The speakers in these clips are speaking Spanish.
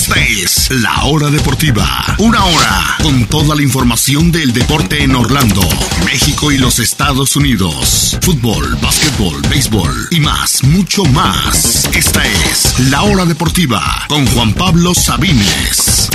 Esta es La Hora Deportiva. Una hora con toda la información del deporte en Orlando, México y los Estados Unidos. Fútbol, básquetbol, béisbol y más, mucho más. Esta es La Hora Deportiva con Juan Pablo Sabines.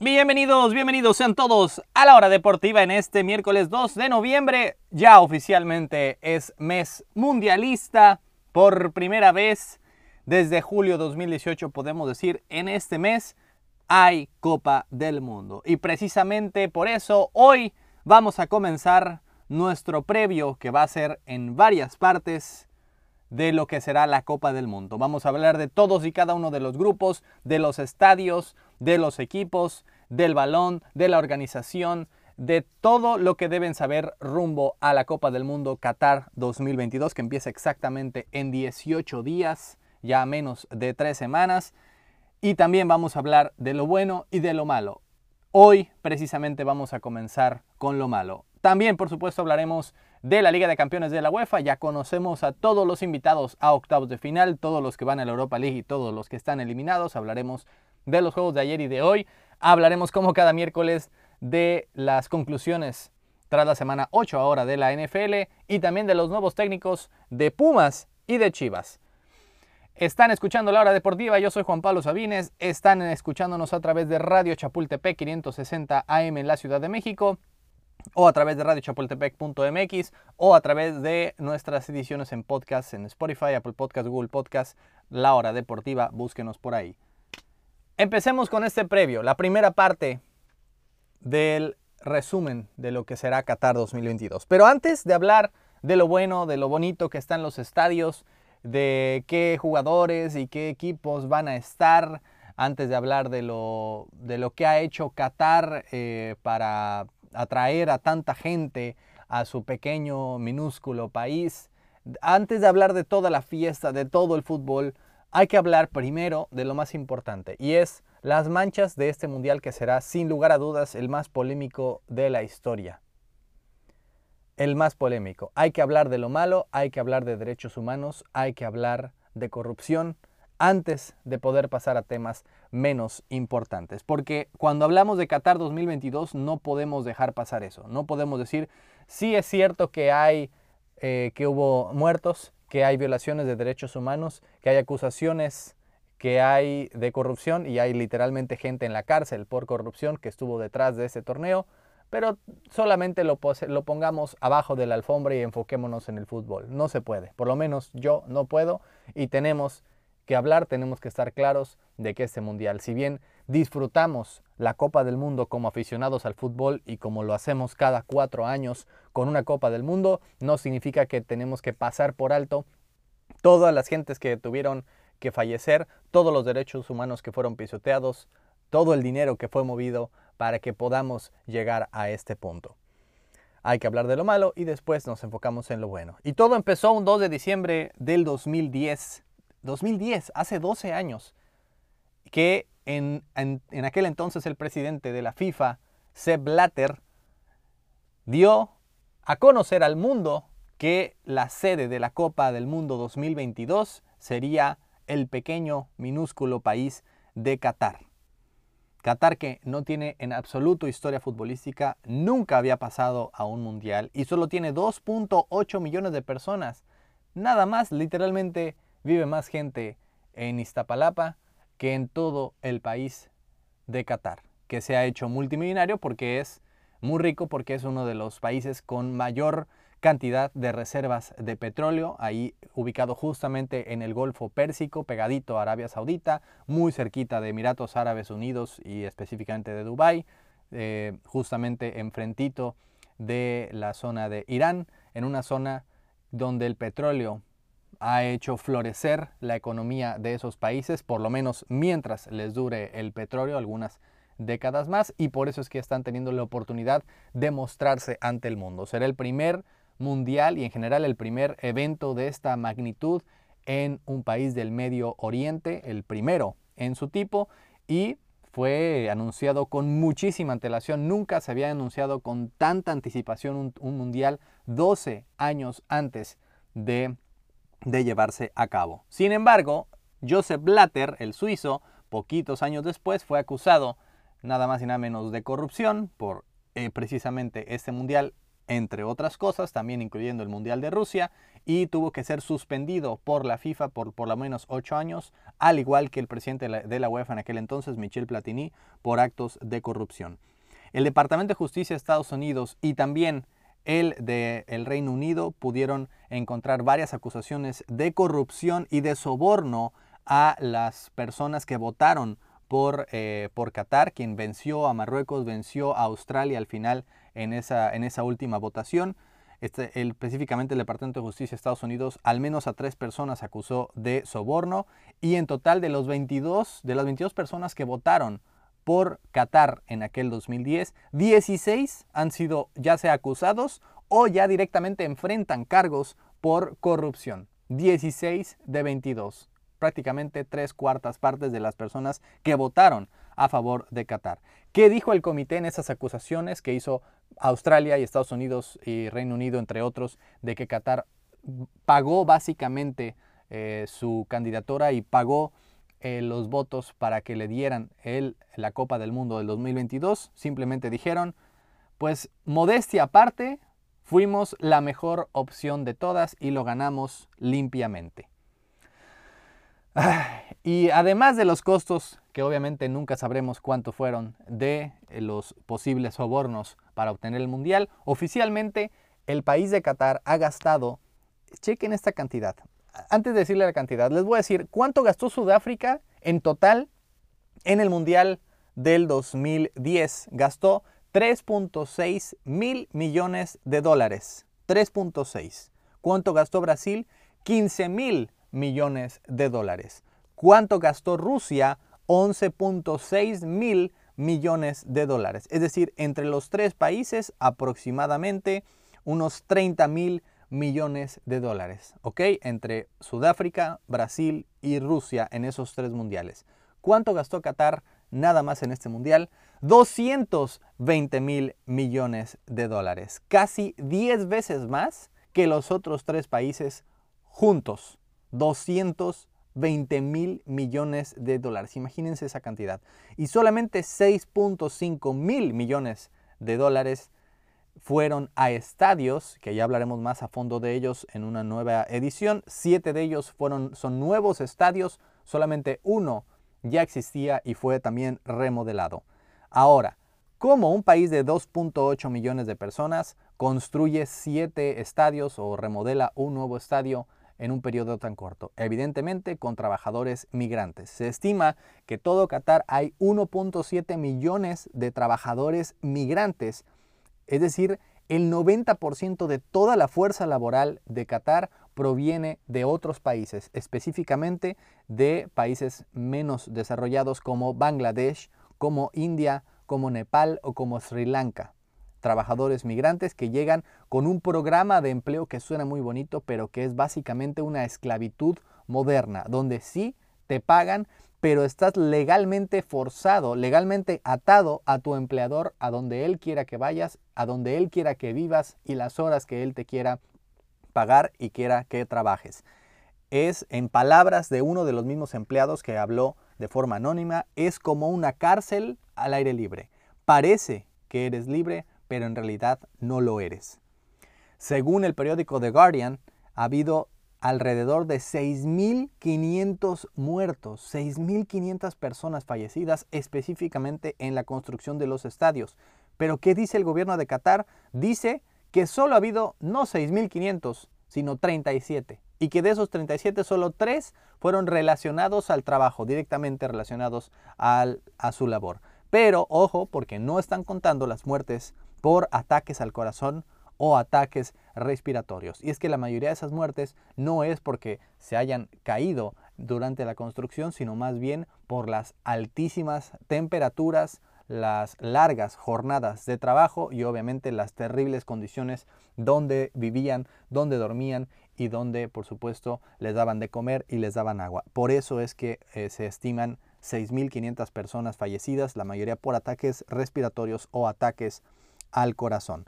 Bienvenidos, bienvenidos sean todos a la hora deportiva en este miércoles 2 de noviembre. Ya oficialmente es mes mundialista. Por primera vez desde julio 2018 podemos decir en este mes hay Copa del Mundo. Y precisamente por eso hoy vamos a comenzar nuestro previo que va a ser en varias partes de lo que será la Copa del Mundo. Vamos a hablar de todos y cada uno de los grupos, de los estadios, de los equipos, del balón, de la organización, de todo lo que deben saber rumbo a la Copa del Mundo Qatar 2022 que empieza exactamente en 18 días, ya menos de 3 semanas. Y también vamos a hablar de lo bueno y de lo malo. Hoy precisamente vamos a comenzar con lo malo. También, por supuesto, hablaremos de la Liga de Campeones de la UEFA. Ya conocemos a todos los invitados a octavos de final, todos los que van a la Europa League y todos los que están eliminados. Hablaremos de los juegos de ayer y de hoy. Hablaremos como cada miércoles de las conclusiones tras la semana 8 ahora de la NFL y también de los nuevos técnicos de Pumas y de Chivas. Están escuchando la hora deportiva, yo soy Juan Pablo Sabines, están escuchándonos a través de Radio Chapultepec 560 AM en la Ciudad de México o a través de radiochapultepec.mx o a través de nuestras ediciones en podcast en Spotify, Apple Podcast, Google Podcast, La Hora Deportiva, búsquenos por ahí. Empecemos con este previo, la primera parte del resumen de lo que será Qatar 2022. Pero antes de hablar de lo bueno, de lo bonito que están los estadios, de qué jugadores y qué equipos van a estar, antes de hablar de lo, de lo que ha hecho Qatar eh, para atraer a tanta gente a su pequeño, minúsculo país. Antes de hablar de toda la fiesta, de todo el fútbol, hay que hablar primero de lo más importante y es las manchas de este mundial que será sin lugar a dudas el más polémico de la historia. El más polémico. Hay que hablar de lo malo, hay que hablar de derechos humanos, hay que hablar de corrupción, antes de poder pasar a temas menos importantes. Porque cuando hablamos de Qatar 2022 no podemos dejar pasar eso. No podemos decir, sí es cierto que hay, eh, que hubo muertos, que hay violaciones de derechos humanos, que hay acusaciones que hay de corrupción y hay literalmente gente en la cárcel por corrupción que estuvo detrás de ese torneo, pero solamente lo, pongamos abajo de la alfombra y enfoquémonos en el fútbol. No se puede, por lo menos yo no puedo y tenemos que hablar, tenemos que estar claros de que este mundial, si bien disfrutamos la Copa del Mundo como aficionados al fútbol y como lo hacemos cada cuatro años con una Copa del Mundo, no significa que tenemos que pasar por alto todas las gentes que tuvieron que fallecer, todos los derechos humanos que fueron pisoteados, todo el dinero que fue movido para que podamos llegar a este punto. Hay que hablar de lo malo y después nos enfocamos en lo bueno. Y todo empezó un 2 de diciembre del 2010 2010, hace 12 años, que en, aquel entonces el presidente de la FIFA, Sepp Blatter, dio a conocer al mundo que la sede de la Copa del Mundo 2022 sería el pequeño, minúsculo país de Qatar. Qatar que no tiene en absoluto historia futbolística, nunca había pasado a un mundial y solo tiene 2.8 millones de personas. Nada más, literalmente vive más gente en Iztapalapa que en todo el país de Qatar, que se ha hecho multimillonario porque es muy rico, porque es uno de los países con mayor cantidad de reservas de petróleo, ahí ubicado justamente en el Golfo Pérsico, pegadito a Arabia Saudita, muy cerquita de Emiratos Árabes Unidos y específicamente de Dubái, eh, justamente enfrentito de la zona de Irán, en una zona donde el petróleo ha hecho florecer la economía de esos países, por lo menos mientras les dure el petróleo, algunas décadas más, y por eso es que están teniendo la oportunidad de mostrarse ante el mundo. Será el primer mundial y en general el primer evento de esta magnitud en un país del Medio Oriente, el primero en su tipo, y fue anunciado con muchísima antelación. Nunca se había anunciado con tanta anticipación un, un mundial 12 años antes de de llevarse a cabo. Sin embargo, Joseph Blatter, el suizo, poquitos años después fue acusado nada más y nada menos de corrupción por eh, precisamente este mundial, entre otras cosas, también incluyendo el Mundial de Rusia, y tuvo que ser suspendido por la FIFA por por lo menos ocho años, al igual que el presidente de la, UEFA en aquel entonces, Michel Platini, por actos de corrupción. El Departamento de Justicia de Estados Unidos y también el del el Reino Unido pudieron encontrar varias acusaciones de corrupción y de soborno a las personas que votaron por, eh, por Qatar, quien venció a Marruecos, venció a Australia al final en esa, en esa última votación. Este, el, específicamente el Departamento de Justicia de Estados Unidos al menos a tres personas acusó de soborno y en total de los 22 de las 22 personas que votaron por Qatar en aquel 2010, 16 han sido ya sea acusados o ya directamente enfrentan cargos por corrupción. 16 de 22 prácticamente tres cuartas partes de las personas que votaron a favor de Qatar. ¿Qué dijo el comité en esas acusaciones que hizo Australia y Estados Unidos y Reino Unido, entre otros, de que Qatar pagó básicamente eh, su candidatura y pagó eh, los votos para que le dieran el, la Copa del Mundo del 2022? Simplemente dijeron, pues modestia aparte, fuimos la mejor opción de todas y lo ganamos limpiamente. Y además de los costos, que obviamente nunca sabremos cuánto fueron, de eh, los posibles sobornos para obtener el Mundial, oficialmente el país de Qatar ha gastado, chequen esta cantidad, antes de decirle la cantidad, les voy a decir cuánto gastó Sudáfrica en total en el Mundial del 2010. Gastó 3.6 mil millones de dólares. 3.6. ¿Cuánto gastó Brasil? 15 mil millones de dólares. ¿Cuánto gastó Rusia? 11.6 mil millones de dólares. Es decir, entre los tres países aproximadamente unos 30 mil millones de dólares. Entre Sudáfrica, Brasil y Rusia en esos tres mundiales. ¿Cuánto gastó Qatar nada más en este mundial? 220 mil millones de dólares. Casi 10 veces más que los otros tres países juntos. 220 mil millones de dólares. Imagínense esa cantidad. Y solamente 6.5 mil millones de dólares fueron a estadios, que ya hablaremos más a fondo de ellos en una nueva edición. Siete de ellos fueron, son nuevos estadios, solamente uno ya existía y fue también remodelado. Ahora, ¿cómo un país de 2.8 millones de personas construye siete estadios o remodela un nuevo estadio en un periodo tan corto? Evidentemente con trabajadores migrantes. Se estima que todo Qatar hay 1.7 millones de trabajadores migrantes, es decir, el 90% de toda la fuerza laboral de Qatar proviene de otros países, específicamente de países menos desarrollados como Bangladesh, como India, como Nepal o como Sri Lanka trabajadores migrantes que llegan con un programa de empleo que suena muy bonito, pero que es básicamente una esclavitud moderna, donde sí te pagan, pero estás legalmente forzado, legalmente atado a tu empleador, a donde él quiera que vayas, a donde él quiera que vivas y las horas que él te quiera pagar y quiera que trabajes. Es, en palabras de uno de los mismos empleados que habló de forma anónima, es como una cárcel al aire libre. Parece que eres libre, pero en realidad no lo eres. Según el periódico The Guardian, ha habido alrededor de 6.500 muertos, 6.500 personas fallecidas específicamente en la construcción de los estadios. Pero ¿qué dice el gobierno de Qatar? Dice que solo ha habido no 6.500, sino 37. Y que de esos 37 solo 3 fueron relacionados al trabajo, directamente relacionados a su labor. Pero ojo, porque no están contando las muertes por ataques al corazón o ataques respiratorios. Y es que la mayoría de esas muertes no es porque se hayan caído durante la construcción, sino más bien por las altísimas temperaturas, las largas jornadas de trabajo y obviamente las terribles condiciones donde vivían, donde dormían y donde por supuesto les daban de comer y les daban agua. Por eso es que eh, se estiman 6.500 personas fallecidas, la mayoría por ataques respiratorios o ataques al corazón.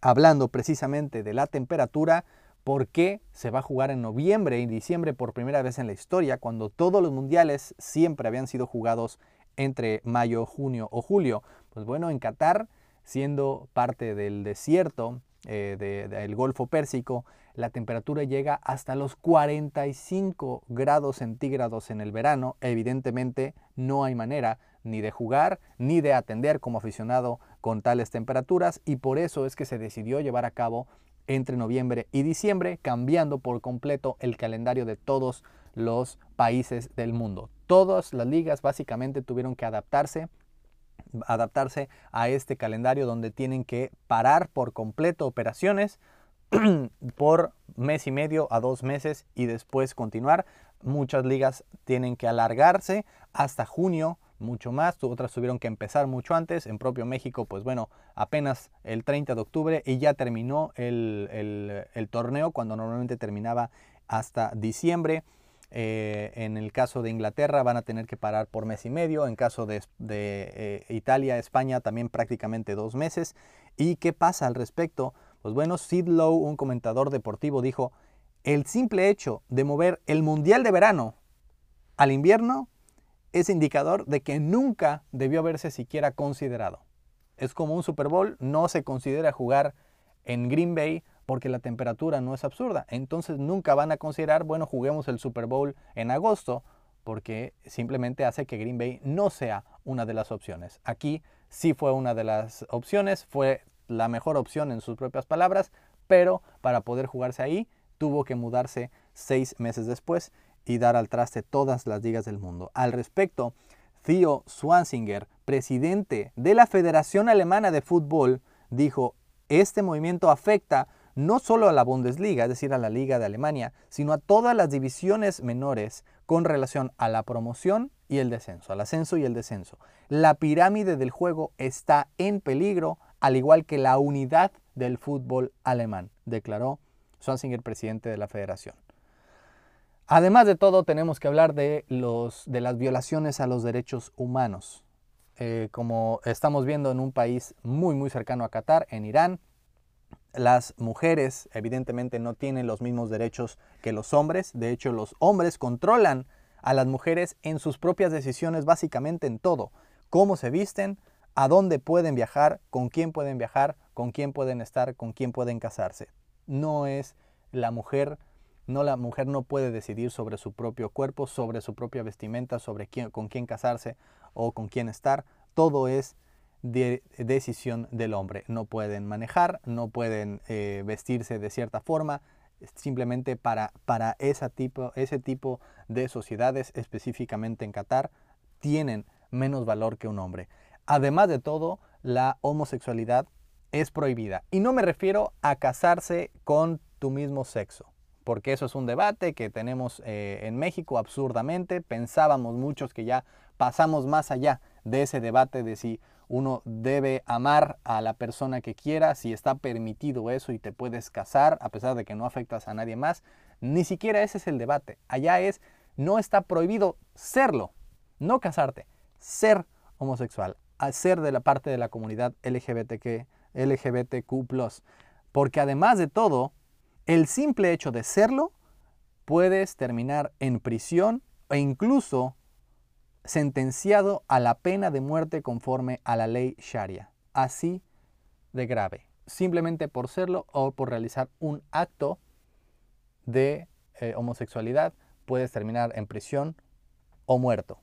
Hablando precisamente de la temperatura, ¿Por qué se va a jugar en noviembre y diciembre por primera vez en la historia cuando todos los mundiales siempre habían sido jugados entre mayo, junio o julio? Pues bueno, en Qatar, siendo parte del desierto eh, del Golfo Pérsico, la temperatura llega hasta los 45 grados centígrados en el verano. Evidentemente no hay manera ni de jugar ni de atender como aficionado con tales temperaturas y por eso es que se decidió llevar a cabo entre noviembre y diciembre, cambiando por completo el calendario de todos los países del mundo. Todas las ligas básicamente tuvieron que adaptarse adaptarse a este calendario donde tienen que parar por completo operaciones por mes y medio a dos meses y después continuar. Muchas ligas tienen que alargarse hasta junio, mucho más, otras tuvieron que empezar mucho antes. En propio México, pues bueno, apenas el 30 de octubre y ya terminó el, torneo cuando normalmente terminaba hasta diciembre. Eh, en el caso de Inglaterra van a tener que parar por mes y medio. En caso de, eh, Italia, España también prácticamente dos meses. ¿Y qué pasa al respecto? Pues bueno, Sid Lowe, un comentador deportivo, dijo, el simple hecho de mover el Mundial de Verano al invierno es indicador de que nunca debió haberse siquiera considerado. Es como un Super Bowl, no se considera jugar en Green Bay porque la temperatura no es absurda. Entonces nunca van a considerar, bueno, juguemos el Super Bowl en agosto porque simplemente hace que Green Bay no sea una de las opciones. Aquí sí fue una de las opciones, fue la mejor opción en sus propias palabras, pero para poder jugarse ahí tuvo que mudarse seis meses después y dar al traste todas las ligas del mundo. Al respecto, Theo Swansinger, presidente de la Federación Alemana de Fútbol, dijo, este movimiento afecta no solo a la Bundesliga, es decir, a la Liga de Alemania, sino a todas las divisiones menores con relación a la promoción y el descenso, al ascenso y el descenso. La pirámide del juego está en peligro al igual que la unidad del fútbol alemán, declaró Swansinger, presidente de la federación. Además de todo, tenemos que hablar de, los, de las violaciones a los derechos humanos. Eh, como estamos viendo en un país muy, muy cercano a Qatar, en Irán, las mujeres evidentemente no tienen los mismos derechos que los hombres. De hecho, los hombres controlan a las mujeres en sus propias decisiones, básicamente en todo. Cómo se visten, a dónde pueden viajar, con quién pueden viajar, con quién pueden estar, con quién pueden casarse. No es la mujer, no la mujer no puede decidir sobre su propio cuerpo, sobre su propia vestimenta, sobre con quién casarse o con quién estar. Todo es de decisión del hombre. No pueden manejar, no pueden eh, vestirse de cierta forma, simplemente para, para ese, tipo, ese tipo de sociedades, específicamente en Qatar, tienen menos valor que un hombre. Además de todo, la homosexualidad es prohibida. Y no me refiero a casarse con tu mismo sexo, porque eso es un debate que tenemos eh, en México absurdamente. Pensábamos muchos que ya pasamos más allá de ese debate de si uno debe amar a la persona que quiera, si está permitido eso y te puedes casar a pesar de que no afectas a nadie más. Ni siquiera ese es el debate. Allá es, no está prohibido serlo, no casarte, ser homosexual al ser de la parte de la comunidad LGBTQ, LGBTQ+. Porque además de todo, el simple hecho de serlo, puedes terminar en prisión e incluso sentenciado a la pena de muerte conforme a la ley Sharia. Así de grave. Simplemente por serlo o por realizar un acto de eh, homosexualidad, puedes terminar en prisión o muerto.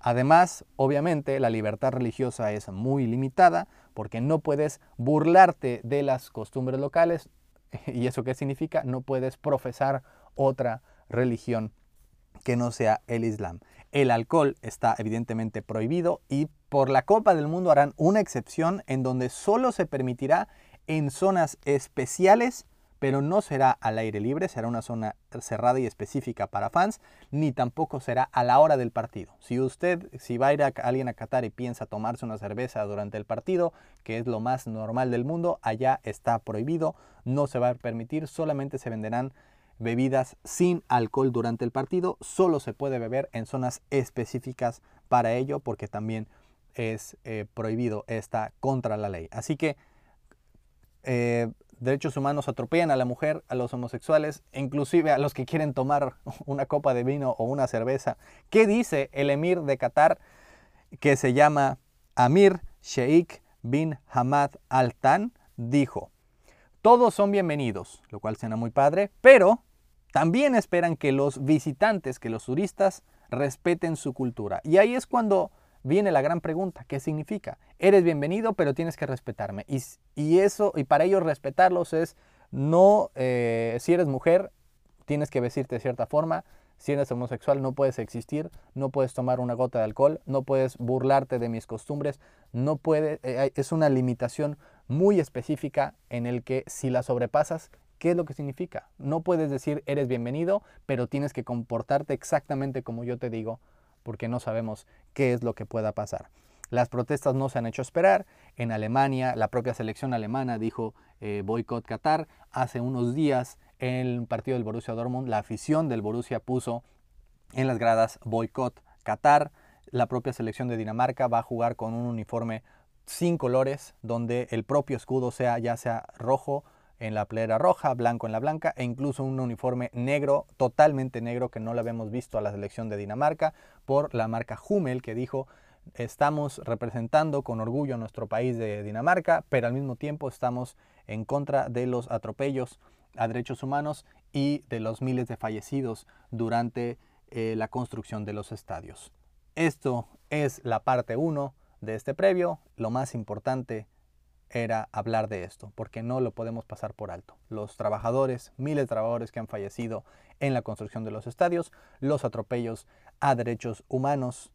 Además, obviamente, la libertad religiosa es muy limitada porque no puedes burlarte de las costumbres locales. ¿Y eso qué significa? No puedes profesar otra religión que no sea el Islam. El alcohol está evidentemente prohibido y por la Copa del Mundo harán una excepción en donde solo se permitirá en zonas especiales pero no será al aire libre, será una zona cerrada y específica para fans, ni tampoco será a la hora del partido. Si usted, si va a ir a alguien a Qatar y piensa tomarse una cerveza durante el partido, que es lo más normal del mundo, allá está prohibido, no se va a permitir, solamente se venderán bebidas sin alcohol durante el partido, solo se puede beber en zonas específicas para ello, porque también es eh, prohibido, está contra la ley. Así que eh, derechos humanos atropellan a la mujer, a los homosexuales, inclusive a los que quieren tomar una copa de vino o una cerveza. ¿Qué dice el emir de Qatar que se llama Amir Sheikh bin Hamad Al Tan? Dijo, todos son bienvenidos, lo cual suena muy padre, pero también esperan que los visitantes, que los turistas respeten su cultura. Y ahí es cuando viene la gran pregunta, ¿qué significa? Eres bienvenido, pero tienes que respetarme. Y, eso, y para ello respetarlos es no, eh, si eres mujer, tienes que vestirte de cierta forma, si eres homosexual no puedes existir, no puedes tomar una gota de alcohol, no puedes burlarte de mis costumbres, no puede, eh, es una limitación muy específica en el que si la sobrepasas, ¿qué es lo que significa? No puedes decir eres bienvenido, pero tienes que comportarte exactamente como yo te digo porque no sabemos qué es lo que pueda pasar. Las protestas no se han hecho esperar. En Alemania, la propia selección alemana dijo eh, boicot Qatar. Hace unos días, el partido del Borussia Dortmund, la afición del Borussia puso en las gradas boicot Qatar. La propia selección de Dinamarca va a jugar con un uniforme sin colores, donde el propio escudo sea ya sea rojo, en la playera roja, blanco en la blanca e incluso un uniforme negro, totalmente negro que no lo habíamos visto a la selección de Dinamarca por la marca Hummel que dijo estamos representando con orgullo a nuestro país de Dinamarca, pero al mismo tiempo estamos en contra de los atropellos a derechos humanos y de los miles de fallecidos durante eh, la construcción de los estadios. Esto es la parte 1 de este previo, lo más importante era hablar de esto, porque no lo podemos pasar por alto. Los trabajadores, miles de trabajadores que han fallecido en la construcción de los estadios, los atropellos a derechos humanos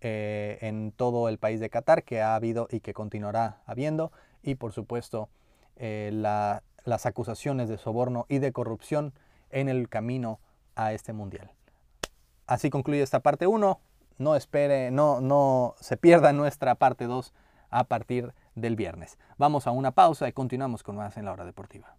eh, en todo el país de Qatar que ha habido y que continuará habiendo, y por supuesto eh, las acusaciones de soborno y de corrupción en el camino a este mundial. Así concluye esta parte 1. No espere, no, no se pierda nuestra parte 2 a partir de del viernes. Vamos a una pausa y continuamos con más en la hora deportiva.